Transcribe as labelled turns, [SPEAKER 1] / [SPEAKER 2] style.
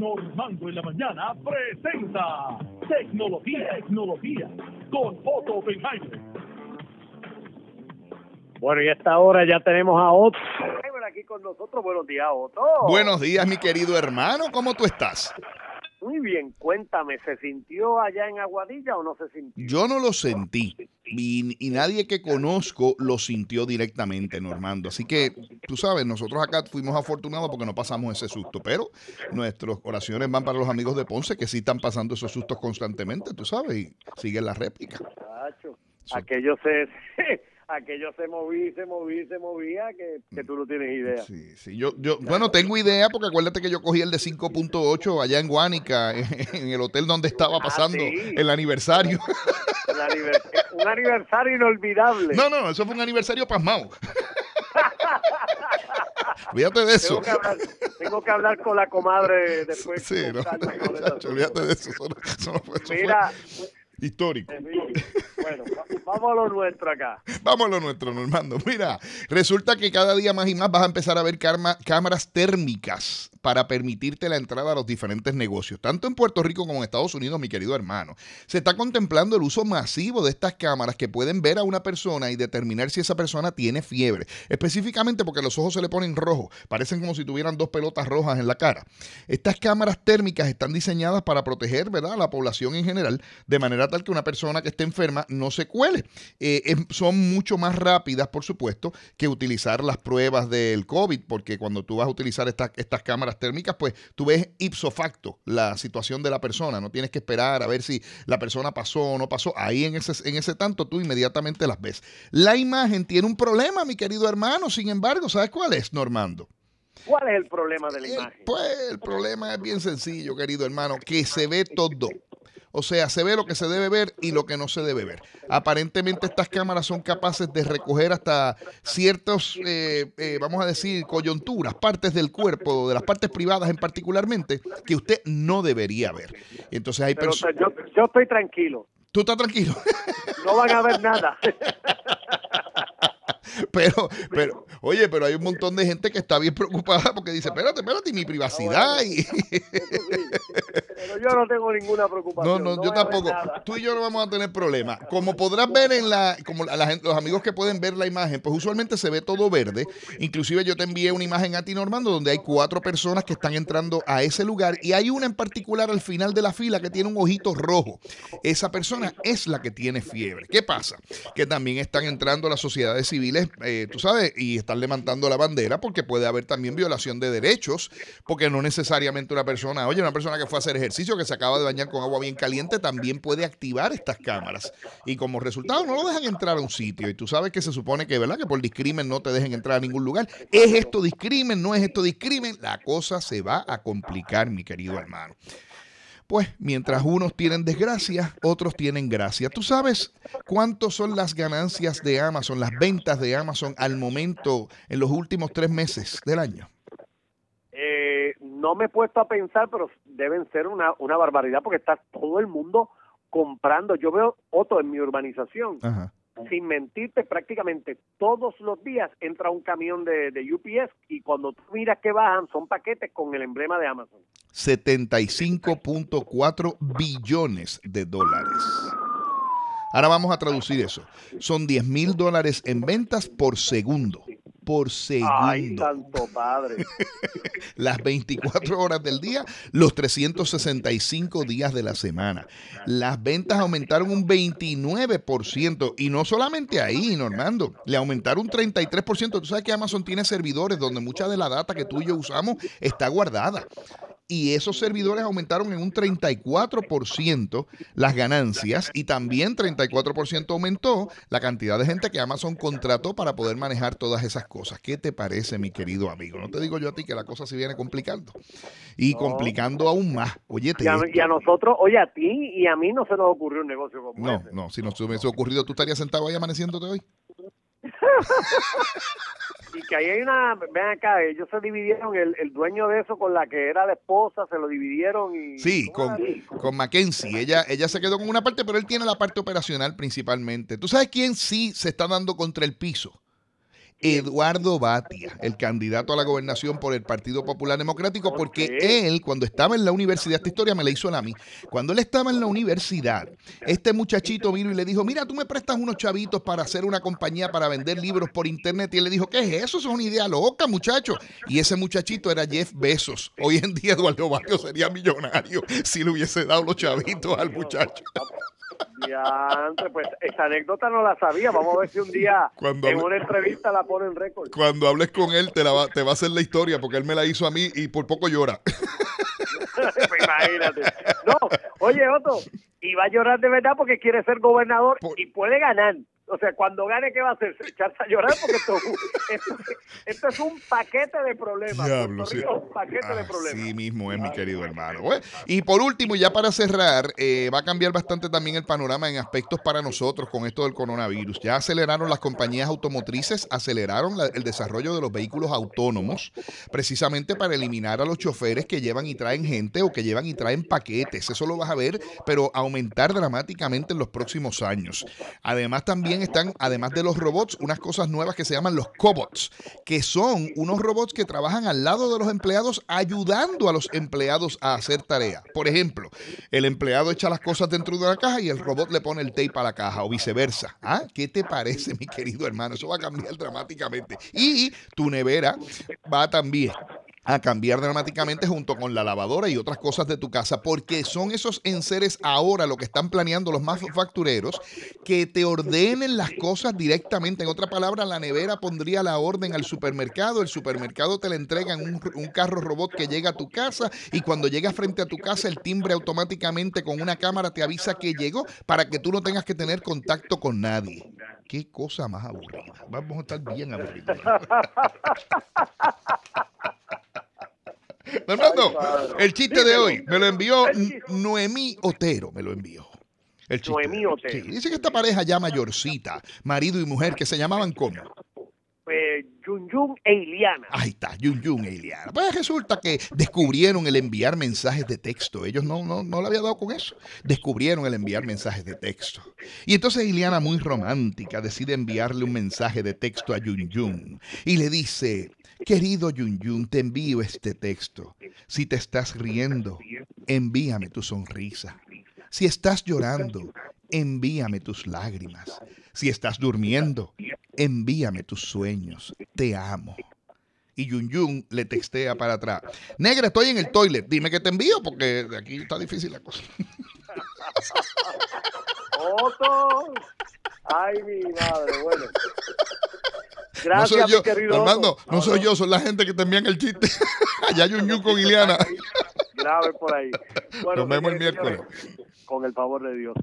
[SPEAKER 1] Normando en la mañana presenta Tecnología, Tecnología con Otto Oppenheimer.
[SPEAKER 2] Bueno, y a esta hora ya tenemos a Otto aquí con nosotros. Buenos días, Otto.
[SPEAKER 3] Buenos días, mi querido hermano. ¿Cómo tú estás?
[SPEAKER 2] Muy bien, cuéntame, ¿se sintió allá en Aguadilla o no se sintió?
[SPEAKER 3] Yo no lo sentí y, y, nadie que conozco lo sintió directamente, Normando. Así que, tú sabes, nosotros acá fuimos afortunados porque no pasamos ese susto, pero nuestras oraciones van para los amigos de Ponce que sí están pasando esos sustos constantemente, tú sabes, y siguen la réplica.
[SPEAKER 2] Aquello se, aquello se movía, se movía, se movía, que, que, tú no tienes idea.
[SPEAKER 3] Sí, sí, yo, yo, bueno, tengo idea porque acuérdate que yo cogí el de 5.8 allá en Guánica, en, el hotel donde estaba ah, pasando el aniversario.
[SPEAKER 2] un aniversario inolvidable.
[SPEAKER 3] No, no, eso fue un aniversario pasmado. Olvídate de eso.
[SPEAKER 2] Tengo que, hablar, tengo que, hablar, con la comadre después.
[SPEAKER 3] Sí, no, olvídate de eso. eso, no eso Mira, fue histórico.
[SPEAKER 2] Bueno, vamos a lo nuestro acá.
[SPEAKER 3] Vamos a lo nuestro, Normando. Mira, resulta que cada día más y más vas a empezar a ver cámaras térmicas para permitirte la entrada a los diferentes negocios, tanto en Puerto Rico como en Estados Unidos, mi querido hermano. Se está contemplando el uso masivo de estas cámaras que pueden ver a una persona y determinar si esa persona tiene fiebre, específicamente porque los ojos se le ponen rojos, parecen como si tuvieran dos pelotas rojas en la cara. Estas cámaras térmicas están diseñadas para proteger, ¿verdad?, a la población en general, de manera tal que una persona que esté enferma no se cuele. Eh, son mucho más rápidas, por supuesto, que utilizar las pruebas del COVID, porque cuando tú vas a utilizar estas, estas cámaras térmicas, pues tú ves ipso facto la situación de la persona. No tienes que esperar a ver si la persona pasó o no pasó. Ahí en ese, en ese tanto tú inmediatamente las ves. La imagen tiene un problema, mi querido hermano, sin embargo, ¿sabes cuál es, Normando?
[SPEAKER 2] ¿Cuál es el problema de la imagen?
[SPEAKER 3] Pues el problema es bien sencillo, querido hermano, que se ve todo. O sea, se ve lo que se debe ver y lo que no se debe ver. Aparentemente estas cámaras son capaces de recoger hasta ciertos, eh, eh, vamos a decir, coyunturas, partes del cuerpo, de las partes privadas en particularmente, que usted no debería ver. Entonces hay personas...
[SPEAKER 2] Yo, yo estoy tranquilo.
[SPEAKER 3] ¿Tú estás tranquilo?
[SPEAKER 2] No van a ver nada.
[SPEAKER 3] pero, pero, oye, pero hay un montón de gente que está bien preocupada porque dice, espérate, espérate, mi privacidad.
[SPEAKER 2] pero yo no tengo ninguna preocupación.
[SPEAKER 3] No, no, yo tampoco. Tú y yo no vamos a tener problema. Como podrás ver en la, como la los amigos que pueden ver la imagen, pues usualmente se ve todo verde. Inclusive yo te envié una imagen a ti, Normando, donde hay cuatro personas que están entrando a ese lugar y hay una en particular al final de la fila que tiene un ojito rojo. Esa persona es la que tiene fiebre. ¿Qué pasa? Que también están entrando las sociedades civiles eh, tú sabes, y estar levantando la bandera porque puede haber también violación de derechos, porque no necesariamente una persona, oye, una persona que fue a hacer ejercicio, que se acaba de bañar con agua bien caliente, también puede activar estas cámaras. Y como resultado no lo dejan entrar a un sitio. Y tú sabes que se supone que, ¿verdad? Que por discrimen no te dejen entrar a ningún lugar. ¿Es esto discrimen? ¿No es esto discrimen? La cosa se va a complicar, mi querido hermano. Pues mientras unos tienen desgracia, otros tienen gracia. ¿Tú sabes cuánto son las ganancias de Amazon, las ventas de Amazon al momento en los últimos tres meses del año?
[SPEAKER 2] Eh, no me he puesto a pensar, pero deben ser una, una barbaridad porque está todo el mundo comprando. Yo veo otro en mi urbanización. Ajá sin mentirte, prácticamente todos los días entra un camión de, de, UPS y cuando tú miras que bajan son paquetes con el emblema de Amazon.
[SPEAKER 3] 75.4 billones de dólares. Ahora vamos a traducir eso. Son 10 mil dólares en ventas por segundo por segundo.
[SPEAKER 2] Ay, santo padre.
[SPEAKER 3] Las 24 horas del día, los 365 días de la semana. Las ventas aumentaron un 29% y no solamente ahí, Normando, le aumentaron un 33%. Tú sabes que Amazon tiene servidores donde mucha de la data que tú y yo usamos está guardada y esos servidores aumentaron en un 34% las ganancias y también 34% aumentó la cantidad de gente que Amazon contrató para poder manejar todas esas cosas. ¿Qué te parece, mi querido amigo? No te digo yo a ti que la cosa se viene complicando y complicando aún más. Oye,
[SPEAKER 2] y, a, nosotros, oye, a ti y a mí no se nos ocurrió un negocio como
[SPEAKER 3] No, no, si nos hubiese ocurrido, ¿tú estarías sentado ahí amaneciéndote hoy?
[SPEAKER 2] y que ahí hay una, ven acá, ellos se dividieron, el, el, dueño de eso con la que era la esposa, se lo dividieron y...
[SPEAKER 3] Sí, con, con Mackenzie, ella, ella se quedó con una parte, pero él tiene la parte operacional principalmente. ¿Tú sabes quién sí se está dando contra el piso? Eduardo Batia, el candidato a la gobernación por el Partido Popular Democrático, porque él, cuando estaba en la universidad, esta historia me la hizo a mí, cuando él estaba en la universidad, este muchachito vino y le dijo, mira, tú me prestas unos chavitos para hacer una compañía para vender libros por internet, y él le dijo, ¿qué es eso? Eso es una idea loca, muchacho. Y ese muchachito era Jeff Bezos. Hoy en día Eduardo Batia sería millonario si le hubiese dado los chavitos al muchacho.
[SPEAKER 2] Ya, pues esa anécdota no la sabía. Vamos a ver si un día en una entrevista la pone en récord.
[SPEAKER 3] Cuando hables con él, te, la va, te va a hacer la historia, porque él me la hizo a mí y por poco llora.
[SPEAKER 2] Pues imagínate. No, oye, Otto, y va a llorar de verdad porque quiere ser gobernador y puede ganar. O sea, cuando gane, ¿qué va a hacer? Echarse a llorar porque esto, es un paquete de problemas. Diablo, sí. Un paquete de problemas.
[SPEAKER 3] Sí mismo es, mi querido hermano. y por último, ya para cerrar, eh, va a cambiar bastante también el panorama en aspectos para nosotros con esto del coronavirus. Ya aceleraron las compañías automotrices, aceleraron el desarrollo de los vehículos autónomos, precisamente para eliminar a los choferes que llevan y traen gente o que llevan y traen paquetes. Eso lo vas a ver, pero aumentar dramáticamente en los próximos años. Además, también están, además de los robots, unas cosas nuevas que se llaman los cobots, que son unos robots que trabajan al lado de los empleados ayudando a los empleados a hacer tareas. Por ejemplo, el empleado echa las cosas dentro de una caja y el robot le pone el tape a la caja o viceversa. ¿Ah? ¿Qué te parece, mi querido hermano? Eso va a cambiar dramáticamente. Y tu nevera va también a cambiar dramáticamente junto con la lavadora y otras cosas de tu casa, porque son esos enseres ahora lo que están planeando los manufactureros que te ordenen las cosas directamente. En otra palabra, la nevera pondría la orden al supermercado, el supermercado te la entrega en un, carro robot que llega a tu casa y cuando llega frente a tu casa el timbre automáticamente con una cámara te avisa que llegó para que tú no tengas que tener contacto con nadie. Qué cosa más aburrida. Vamos a estar bien aburridos. Fernando, el chiste de hoy me lo envió Noemí Otero, me lo envió.
[SPEAKER 2] El Noemí Otero.
[SPEAKER 3] dice que esta pareja ya mayorcita, marido y mujer, que se llamaban como.
[SPEAKER 2] Pues Yun Yun e Iliana.
[SPEAKER 3] Ahí está, Yun Yun e Iliana. Pues resulta que descubrieron el enviar mensajes de texto. Ellos no, no, no le había dado con eso. Descubrieron el enviar mensajes de texto. Y entonces Iliana, muy romántica, decide enviarle un mensaje de texto a Yun Yun. Y le dice, Querido Yun Yun, te envío este texto. Si te estás riendo, envíame tu sonrisa. Si estás llorando, envíame tus lágrimas. Si estás durmiendo, envíame tus sueños. Te amo. Y Yun Yun le textea para atrás. Negra, estoy en el toilet. Dime que te envío porque de aquí está difícil la cosa.
[SPEAKER 2] Otto. Ay, mi madre. Bueno. Gracias,
[SPEAKER 3] no soy yo,
[SPEAKER 2] querido
[SPEAKER 3] Armando, no, soy yo, son la gente que te envían el chiste. Allá hay un ñu con Iliana.
[SPEAKER 2] Grave por ahí.
[SPEAKER 3] Bueno, Nos vemos el miércoles.
[SPEAKER 2] Con el favor de Dios.